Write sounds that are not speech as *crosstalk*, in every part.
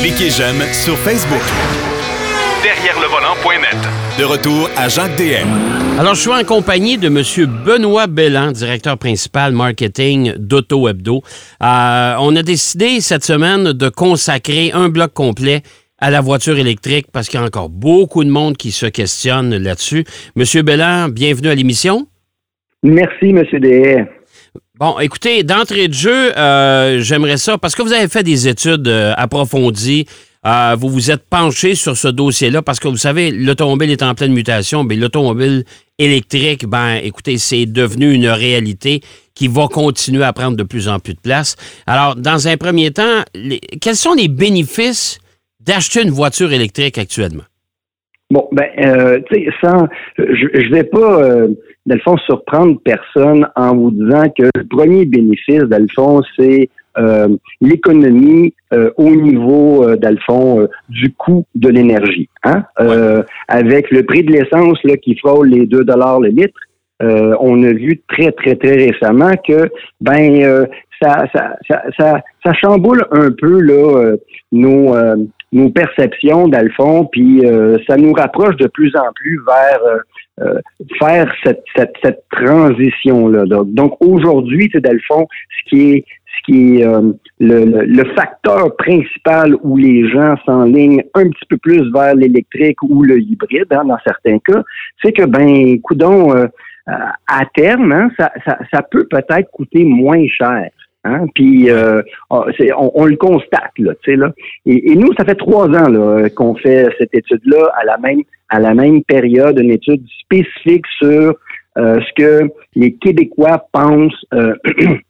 Cliquez j'aime sur Facebook. Derrière le volant.net. De retour à Jacques DM. Alors, je suis en compagnie de M. Benoît Bellan, directeur principal marketing d'Auto Hebdo. Euh, on a décidé cette semaine de consacrer un bloc complet à la voiture électrique parce qu'il y a encore beaucoup de monde qui se questionne là-dessus. Monsieur Bellan, bienvenue à l'émission. Merci, M. DS. Bon, écoutez, d'entrée de jeu, euh, j'aimerais ça, parce que vous avez fait des études euh, approfondies, euh, vous vous êtes penché sur ce dossier-là, parce que vous savez, l'automobile est en pleine mutation, mais l'automobile électrique, ben, écoutez, c'est devenu une réalité qui va continuer à prendre de plus en plus de place. Alors, dans un premier temps, quels sont les bénéfices d'acheter une voiture électrique actuellement? Bon, ben, tu sais, sans, je, je vais pas le fond, surprendre personne en vous disant que le premier bénéfice, fond, c'est euh, l'économie euh, au niveau, euh, le fond, du coût de l'énergie. Hein? avec le prix de l'essence là, qui frôle les 2 dollars le litre, on a vu très, très, très récemment que ben ça, ça, ça, ça, chamboule un peu là, nos, nos perceptions, dans le fond, puis ça nous rapproche de plus en plus vers euh, faire cette, cette, cette transition-là. Donc, aujourd'hui, c'est dans le fond, ce qui est ce qui est euh, le, le, facteur principal où les gens s'enlignent un petit peu plus vers l'électrique ou le hybride, hein, dans certains cas, c'est que, ben, coudons, euh, à terme, hein, ça, ça, ça, peut peut-être coûter moins cher. Hein? Puis oh, on, on, le constate là, tu sais là. Et, nous, ça fait trois ans qu'on fait cette étude-là à la même à la même période une étude spécifique sur euh, ce que les Québécois pensent euh,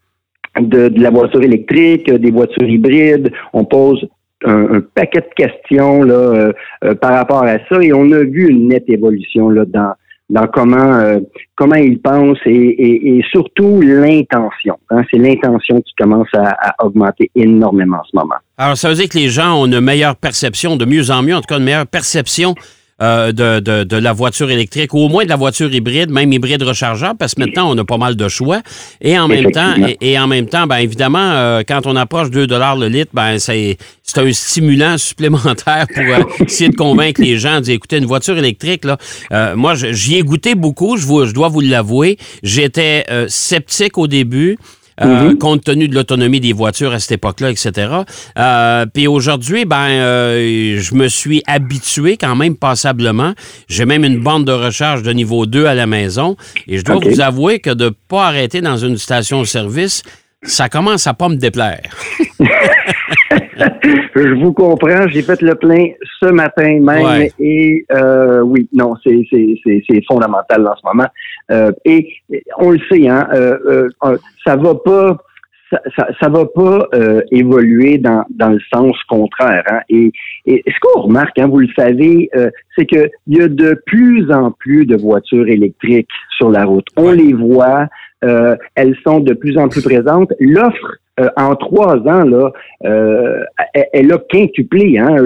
*clears throat* de, la voiture électrique, des voitures hybrides. On pose un, paquet de questions là, euh, par rapport à ça et on a vu une nette évolution là, dans, dans comment comment ils pensent et, surtout l'intention. Hein. C'est l'intention qui commence à, à, augmenter énormément en ce moment. Alors, ça veut dire que les gens ont une meilleure perception, de mieux en mieux, en tout cas une meilleure perception euh, de, de, de, la voiture électrique, ou au moins de la voiture hybride, même hybride rechargeable, parce que maintenant, on a pas mal de choix. Et en même temps, et, en même temps, ben évidemment, euh, quand on approche 2 dollars le litre, ben c'est un stimulant *laughs* supplémentaire pour euh, *laughs* essayer de convaincre les gens de écoutez, une voiture électrique, là, moi, j'y ai goûté beaucoup, je, vous, je dois vous l'avouer. J'étais sceptique au début. Euh, mhm. compte tenu de l'autonomie des voitures à cette époque-là, etc. Euh, puis aujourd'hui, ben, euh, je me suis habitué quand même passablement. J'ai même une bande de recharge de niveau 2 à la maison. Et je dois vous avouer que de ne pas arrêter dans une station-service, ça commence à pas me déplaire. *laughs* je vous comprends. J'ai fait le plein ce matin même. Et euh, oui, non, c'est fondamental en ce moment. Euh, et on le sait, hein, euh, ça va pas. Ça, ça, va pas évoluer dans, dans le sens contraire. Hein. Et, et ce qu'on remarque, hein, vous le savez, c'est qu'il y a de plus en plus de voitures électriques sur la route. On les voit, euh, elles sont de plus en plus présentes. L'offre euh, en trois ans là, euh, elle, a quintuplé. Hein.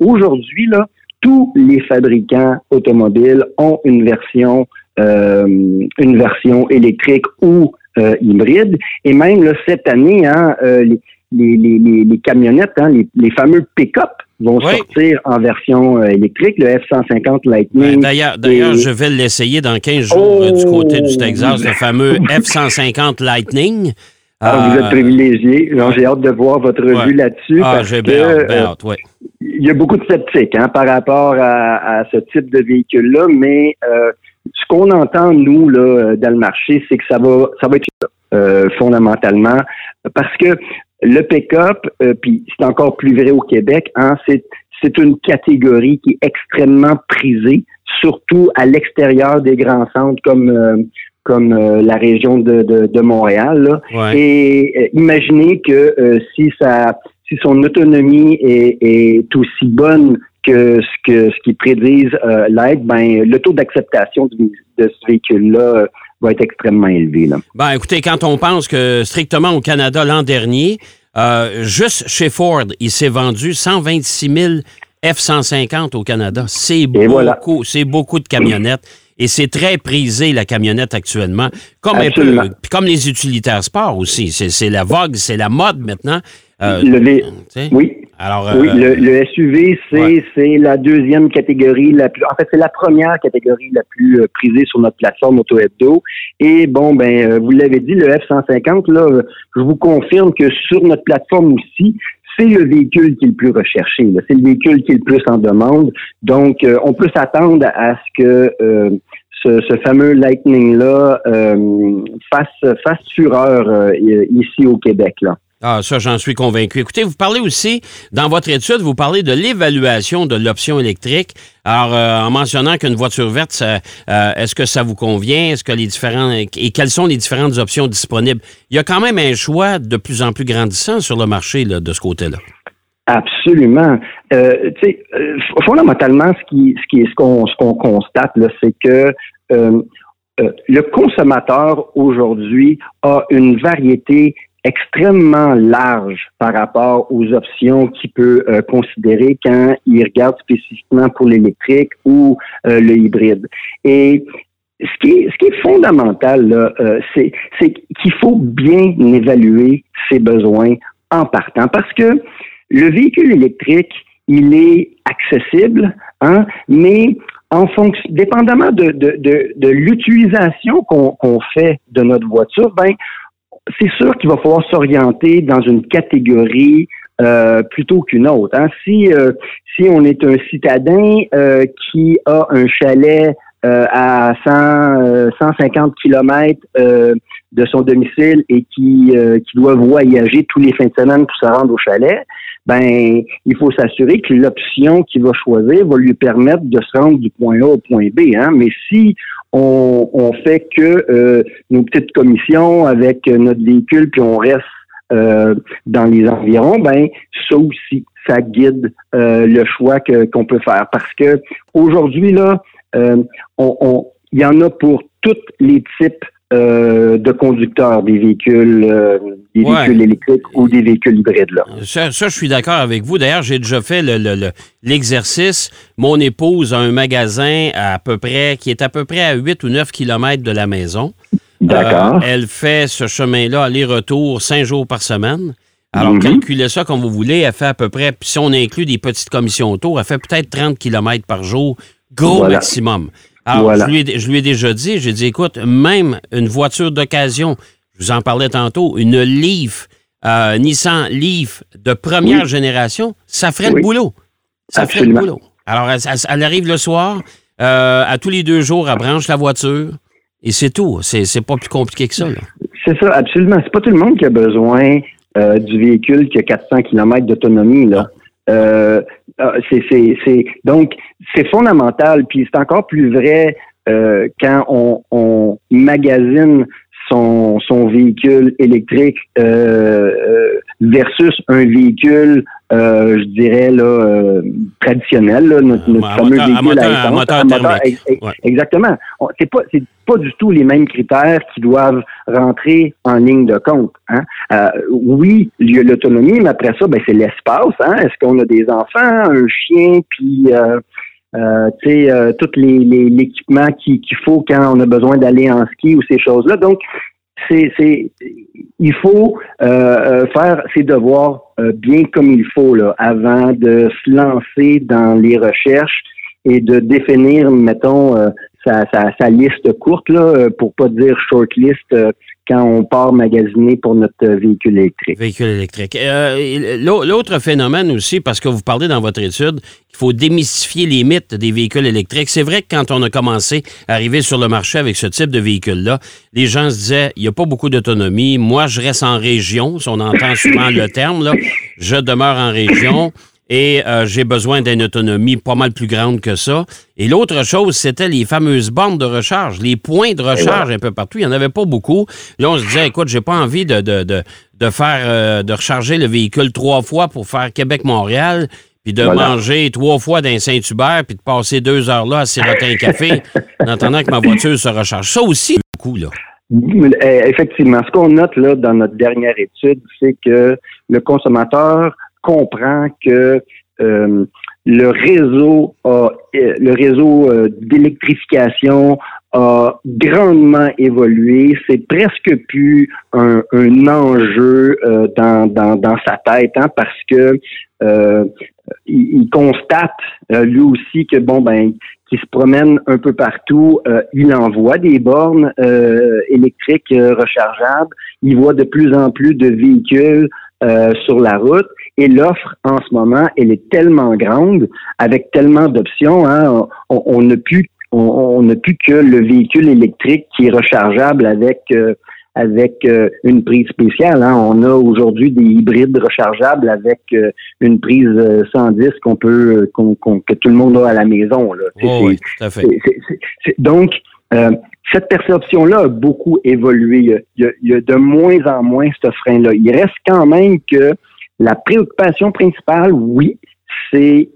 Aujourd'hui là, tous les fabricants automobiles ont une version, une version électrique ou hybride. Et même là, cette année, hein, les, les, les, les, camionnettes, hein, les fameux pick-up vont sortir en version euh, électrique, le F-150 Lightning. d'ailleurs, d'ailleurs je vais l'essayer dans 15 jours euh, du côté du Texas, le fameux *laughs* F-150 Lightning. Ah, vous êtes euh, privilégié. J'ai hâte de voir votre revue là-dessus. Ah, j'ai bien hâte, oui. Il y a beaucoup de sceptiques hein, par rapport à, ce type de véhicule-là, mais ce qu'on entend, nous, là, dans le marché, c'est que ça va, ça va être fondamentalement, parce que le pick-up, euh, puis c'est encore plus vrai au Québec, hein, c'est, c'est une catégorie qui est extrêmement prisée, surtout à l'extérieur des grands centres comme euh, comme euh, la région de, de, Montréal. Et imaginez que si ça si son autonomie est, est, aussi bonne que ce que ce qui prédisent l'aide, ben le taux d'acceptation de, de ce véhicule-là va être extrêmement élevé. Là. Ben, écoutez, quand on pense que strictement au Canada l'an dernier, euh, juste chez Ford, il s'est vendu 126 000 F-150 au Canada. C'est beaucoup, c'est beaucoup de camionnettes. Et c'est très prisé, la camionnette, actuellement. Comme, un peu, comme les utilitaires sport aussi. C'est la vogue, c'est la mode maintenant. Euh, oui. Alors, oui, le, le, SUV, c'est la deuxième catégorie la plus. En fait, c'est la première catégorie la plus prisée sur notre plateforme Auto Hebdo. Et bon, ben, vous l'avez dit, le F150, là, je vous confirme que sur notre plateforme aussi, c'est le véhicule qui est le plus recherché. C'est le véhicule qui est le plus en demande. Donc, on peut s'attendre à ce que ce, fameux Lightning-là euh, fasse, fasse fureur euh, ici au Québec. Là. Ah, ça, j'en suis convaincu. Écoutez, vous parlez aussi, dans votre étude, vous parlez de l'évaluation de l'option électrique. Alors, euh, en mentionnant qu'une voiture verte, est-ce que ça vous convient? Est-ce que les différents et quelles sont les différentes options disponibles? Il y a quand même un choix de plus en plus grandissant sur le marché de ce côté-là. Absolument. Euh, euh, fondamentalement, ce qui, ce qui, ce qu'on, ce constate là, c'est que euh, euh, le consommateur aujourd'hui a une variété extrêmement large par rapport aux options qu'il peut considérer quand il regarde spécifiquement pour l'électrique ou le hybride. Et ce qui est, ce qui est fondamental, là, c'est, qu'il faut bien évaluer ses besoins en partant. Parce que le véhicule électrique, il est accessible, hein, mais en fonction, dépendamment de, de, de, de l'utilisation qu'on fait de notre voiture, ben, c'est sûr qu'il va falloir s'orienter dans une catégorie euh, plutôt qu'une autre. Hein. Si, euh, si on est un citadin euh, qui a un chalet à 100, 150 kilomètres de son domicile et qui, qui doit voyager tous les fins de semaine pour se rendre au chalet, ben il faut s'assurer que l'option qu'il va choisir va lui permettre de se rendre du point A au point B. Hein? Mais si on, on fait que euh, nos petites commissions avec notre véhicule puis on reste euh, dans les environs, ben ça aussi, ça guide euh, le choix qu'on peut faire. Parce que aujourd'hui là, on, il y en a pour tous les types euh, de conducteurs des véhicules, euh, des véhicules électriques ou des véhicules hybrides. Là. Ça, je suis d'accord avec vous. D'ailleurs, j'ai déjà fait l'exercice. Mon épouse a un magasin à, peu près qui est à peu près à 8 ou 9 kilomètres de la maison. D'accord. Euh, elle fait ce chemin-là aller-retour cinq jours par semaine. Alors, mhm. calculez ça comme vous voulez. Elle fait à peu près, si on inclut des petites commissions autour, elle fait peut-être 30 kilomètres par jour, gros maximum. Alors, je, lui ai, déjà dit, j'ai dit, écoute, même une voiture d'occasion, je vous en parlais tantôt, une Leaf, euh, Nissan Leaf de première génération, ça ferait le boulot. Ça ferait le boulot. Alors, elle, arrive le soir, euh, à tous les deux jours, elle branche la voiture, et c'est tout. C'est pas plus compliqué que ça. C'est ça, absolument. C'est pas tout le monde qui a besoin euh, du véhicule qui a 400 km d'autonomie. là. Euh, ah, c'est, donc c'est fondamental, puis c'est encore plus vrai euh, quand on, on magasine son, son véhicule électrique euh, euh versus un véhicule, euh, je dirais là euh, traditionnel, là, notre, notre fameux véhicule à, moteur, moteur, Exactement. C'est pas c'est pas du tout les mêmes critères qui doivent rentrer en ligne de compte. Hein. Euh, oui, il y a l'autonomie, mais après ça, ben c'est l'espace. Hein. Est-ce qu'on a des enfants, un chien, puis euh, euh, tu sais, euh, tout l'équipement qu'il faut quand on a besoin d'aller en ski ou ces choses-là? Donc, c'est, c'est, il faut euh, euh, faire ses devoirs bien comme il faut là, avant de se lancer dans les recherches et de définir, mettons, sa, sa, sa, liste courte, là, pour pas dire short list, quand on part magasiner pour notre véhicule électrique. Véhicule électrique. Euh, l'autre phénomène aussi, parce que vous parlez dans votre étude qu'il faut démystifier les mythes des véhicules électriques. C'est vrai que quand on a commencé à arriver sur le marché avec ce type de véhicule-là, les gens se disaient, il n'y a pas beaucoup d'autonomie. Moi, je reste en région. Si on entend souvent le terme, là, je demeure en région et euh, j'ai besoin d'une autonomie pas mal plus grande que ça. Et l'autre chose, c'était les fameuses bornes de recharge, les points de recharge un peu partout. Il n'y en avait pas beaucoup. Là, on se disait, écoute, j'ai pas envie de, de, de, de faire euh, de recharger le véhicule trois fois pour faire Québec-Montréal, puis de manger trois fois d'un Saint-Hubert, puis de passer deux heures là à siroter un café *laughs* en attendant que ma voiture se recharge. Ça aussi, beaucoup, là. Eh, effectivement, ce qu'on note là dans notre dernière étude, c'est que le consommateur comprend que euh, le réseau a, le réseau d'électrification a grandement évolué. C'est presque plus un, un enjeu euh, dans, dans, dans, sa tête, hein, parce que euh, il, constate euh, lui aussi que bon ben qui se promène un peu partout, il envoie des bornes électriques rechargeables. Il voit de plus en plus de véhicules sur la route et l'offre en ce moment, elle est tellement grande, avec tellement d'options, hein, on, on n'a plus on n'a plus que le véhicule électrique qui est rechargeable avec euh, avec euh, une prise spéciale. Hein. On a aujourd'hui des hybrides rechargeables avec euh, une prise 110 qu'on peut que tout le monde a à la maison. Là. Oh oui, tout à fait. donc cette perception-là a beaucoup évolué. Il y, a, de moins en moins ce frein-là. Il reste quand même que la préoccupation principale, oui, c'est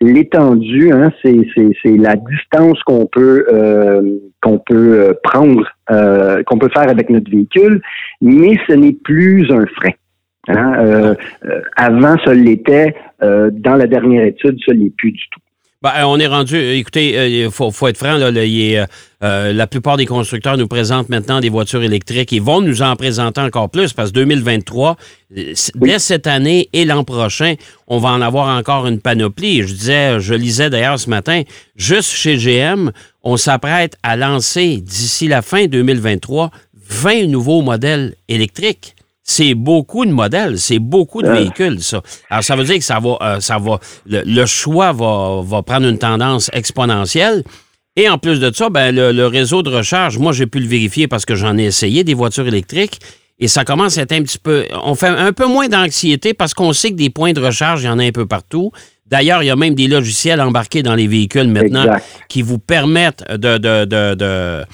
l'étendue, hein, c'est, la distance qu'on peut euh, qu'on peut euh, prendre, euh, qu'on peut faire avec notre véhicule, mais ce n'est plus un frein. Hein. avant, ça l'était. dans la dernière étude, ça l'est plus du tout. Ben, on est rendu. Écoutez, il faut, faut, être franc. Là, la plupart des constructeurs nous présentent maintenant des voitures électriques. Ils vont nous en présenter encore plus parce que 2023, dès cette année et l'an prochain, on va en avoir encore une panoplie. Je disais, je lisais d'ailleurs ce matin, juste chez GM, on s'apprête à lancer d'ici la fin 2023 20 nouveaux modèles électriques c'est beaucoup de modèles, c'est beaucoup de véhicules, ça. Alors, ça veut dire que ça va, euh, ça va, le, choix va, va, prendre une tendance exponentielle. Et en plus de ça, ben, le, réseau de recharge, moi, j'ai pu le vérifier parce que j'en ai essayé des voitures électriques. Et ça commence à être un petit peu. On fait un peu moins d'anxiété parce qu'on sait que des points de recharge, il y en a un peu partout. D'ailleurs, il y a même des logiciels embarqués dans les véhicules maintenant qui vous permettent de, de, de, de,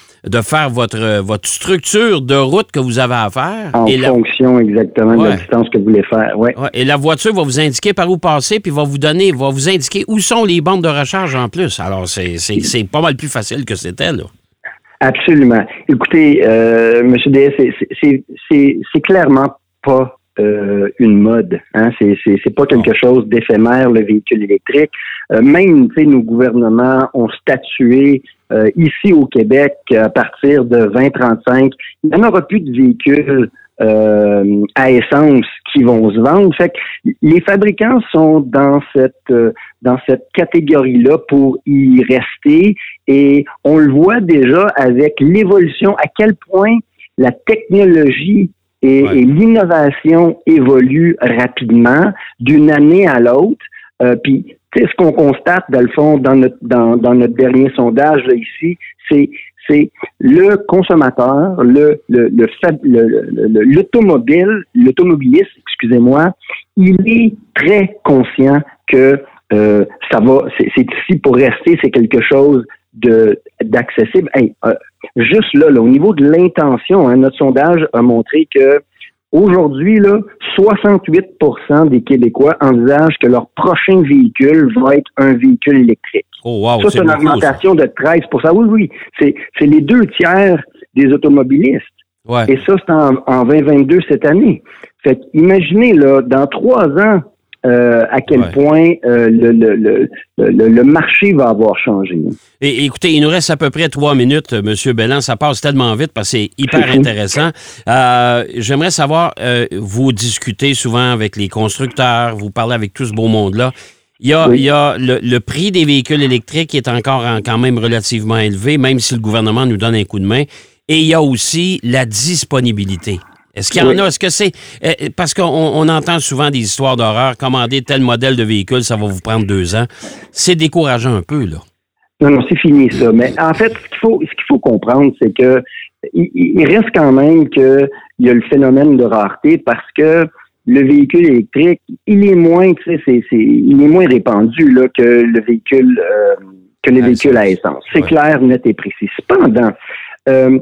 faire votre, votre structure de route que vous avez à faire. En fonction exactement de la distance que vous voulez faire. Ouais. Et la voiture va vous indiquer par où passer, puis va vous donner, va vous indiquer où sont les bandes de recharge en plus. Alors, c'est pas mal plus facile que c'était, là. Absolument. Écoutez, euh, M. DS, c'est clairement pas euh, une mode. Hein? C'est, c'est, pas quelque chose d'éphémère, le véhicule électrique. Euh, même, tu sais, nos gouvernements ont statué euh, ici au Québec à partir de 2035, il n'y en aura plus de véhicules euh, à essence qui vont se vendre. Fait que les fabricants sont dans cette dans cette catégorie-là pour y rester et on le voit déjà avec l'évolution à quel point la technologie et, l'innovation évolue rapidement d'une année à l'autre. Euh, puis, ce qu'on constate, dans le fond, dans notre, dans, notre dernier sondage là, ici, c'est c'est le consommateur, le l'automobile, le, l'automobiliste, excusez-moi, il est très conscient que euh, ça va, c'est ici pour rester, c'est quelque chose de d'accessible. Euh, juste là, là, au niveau de l'intention, hein, notre sondage a montré que aujourd'hui, là, 68% des Québécois envisagent que leur prochain véhicule va être un véhicule électrique. Oh, wow, ça, c'est une augmentation de 13% Oui, oui. C'est, c'est les deux tiers des automobilistes. Et ça, c'est en, en 2022 cette année. Fait imaginez, là, dans trois ans, euh, à quel point euh, le, le, le, marché va avoir changé. Et, écoutez, il nous reste à peu près trois minutes, M. Bellan. Ça passe tellement vite parce que c'est hyper intéressant. Euh, j'aimerais savoir, vous discutez souvent avec les constructeurs, vous parlez avec tout ce beau monde-là. Il y a, il y a le, prix des véhicules électriques qui est encore quand même relativement élevé, même si le gouvernement nous donne un coup de main. Et il y a aussi la disponibilité. Est-ce qu'il y en a? Est-ce que c'est. Euh, parce qu'on entend souvent des histoires d'horreur. Commander tel modèle de véhicule, ça va vous prendre deux ans. C'est décourageant un peu, là. Non, non, c'est fini ça. Mais en fait, ce qu'il faut, ce qu'il faut comprendre, c'est que il, reste quand même qu'il y a le phénomène de rareté parce que le véhicule électrique, il est moins, tu sais, c'est, il est moins répandu là, que le véhicule euh, que les véhicules à essence. C'est clair, net et précis. Cependant, euh,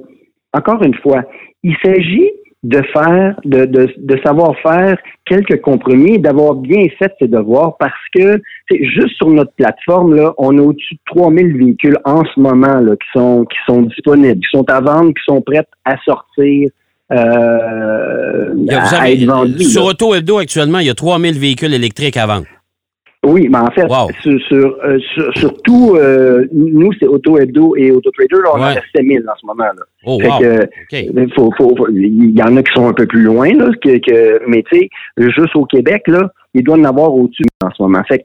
encore une fois, il s'agit de faire, de, de, de, savoir faire quelques compromis, d'avoir bien fait ses devoirs parce que juste sur notre plateforme, là, on a au-dessus de 3000 véhicules en ce moment là, qui sont qui sont disponibles, qui sont à vendre, qui sont prêts à sortir. Euh, à être vendus, sur Auto Hebdo, actuellement, il y a 3000 véhicules électriques à vendre. Oui, mais en fait, sur, sur, euh, surtout, euh, nous, c'est Auto Hebdo et Auto Trader, on ouais. en a 7000 en ce moment. Là. Oh, fait que, faut, faut, il y en a qui sont un peu plus loin, là, que, que mais tu sais, juste au Québec, là, il doit en avoir au-dessus en ce moment. Fait que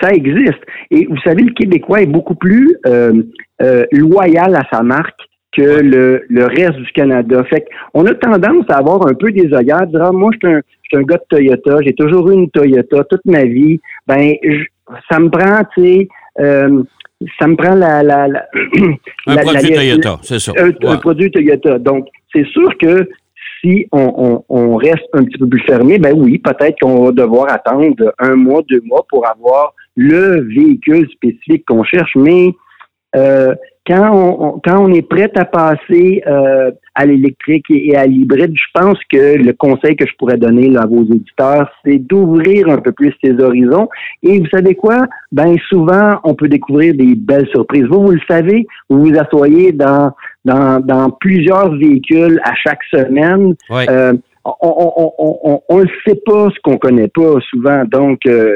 ça existe. Et vous savez, le Québécois est beaucoup plus euh, euh loyal à sa marque que le, le reste du Canada. Fait on a tendance à avoir un peu des œillères, dire ah, moi je suis un, un gars de Toyota, j'ai toujours eu une Toyota toute ma vie. Ben ça me prend, tu sais, euh, ça me prend la, la, la *clears throat* un produit Toyota, c'est ça. Un, produit Toyota. Donc c'est sûr que si on, on, on, reste un petit peu plus fermé, ben oui, peut-être qu'on va devoir attendre un mois, deux mois pour avoir le véhicule spécifique qu'on cherche, mais euh, quand on, quand on est prêt à passer euh, à l'électrique et, à l'hybride, je pense que le conseil que je pourrais donner à vos éditeurs, c'est d'ouvrir un peu plus ces horizons. Et vous savez quoi? Ben souvent, on peut découvrir des belles surprises. Vous, vous le savez, vous vous asseyez dans, dans, dans plusieurs véhicules à chaque semaine. Euh, on ne sait pas ce qu'on connaît pas souvent. Donc, euh,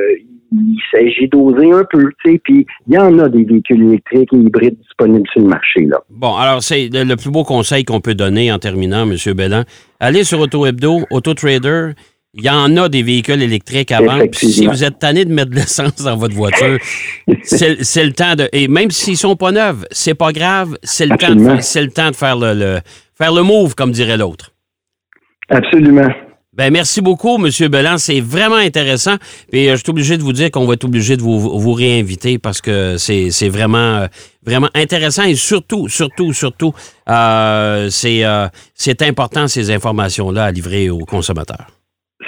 il s'agit d'oser un peu, tu sais, puis il y en a des véhicules électriques et hybrides disponibles sur le marché, là. Bon, alors, c'est le plus beau conseil qu'on peut donner en terminant, M. Bellan. Allez sur Auto Hebdo, Auto Trader. Il y en a des véhicules électriques à vendre. Si vous êtes tanné de mettre de l'essence dans votre voiture, *laughs* c'est le temps de. Et même s'ils sont pas neufs, c'est pas grave. C'est le, temps de, le temps de faire le, le, faire le move, comme dirait l'autre. Absolument. Ben, merci beaucoup, M. Bellan. C'est vraiment intéressant. Et euh, je suis obligé de vous dire qu'on va être obligé de vous, vous réinviter parce que c'est vraiment, euh, vraiment intéressant et surtout, surtout, surtout, euh, c'est important ces informations-là à livrer aux consommateurs.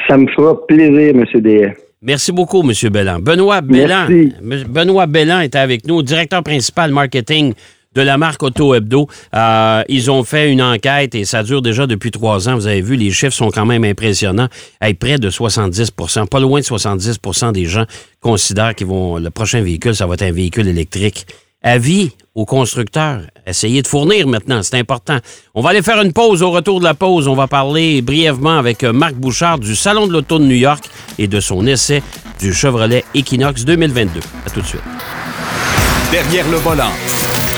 Ça me fera plaisir, M. D. Merci beaucoup, M. Bellan. Benoît Bellan. Benoît Bellan est avec nous, directeur principal marketing de la marque Auto Hebdo. Euh, ils ont fait une enquête et ça dure déjà depuis trois ans. Vous avez vu, les chiffres sont quand même impressionnants. près de 70% pas loin de 70% des gens considèrent que le prochain véhicule, ça va être un véhicule électrique. Avis aux constructeurs, essayez de fournir maintenant, c'est important. On va aller faire une pause. Au retour de la pause, on va parler brièvement avec Marc Bouchard du Salon de l'Auto de New York et de son essai du Chevrolet Equinox 2022. À tout de suite. Derrière le volant.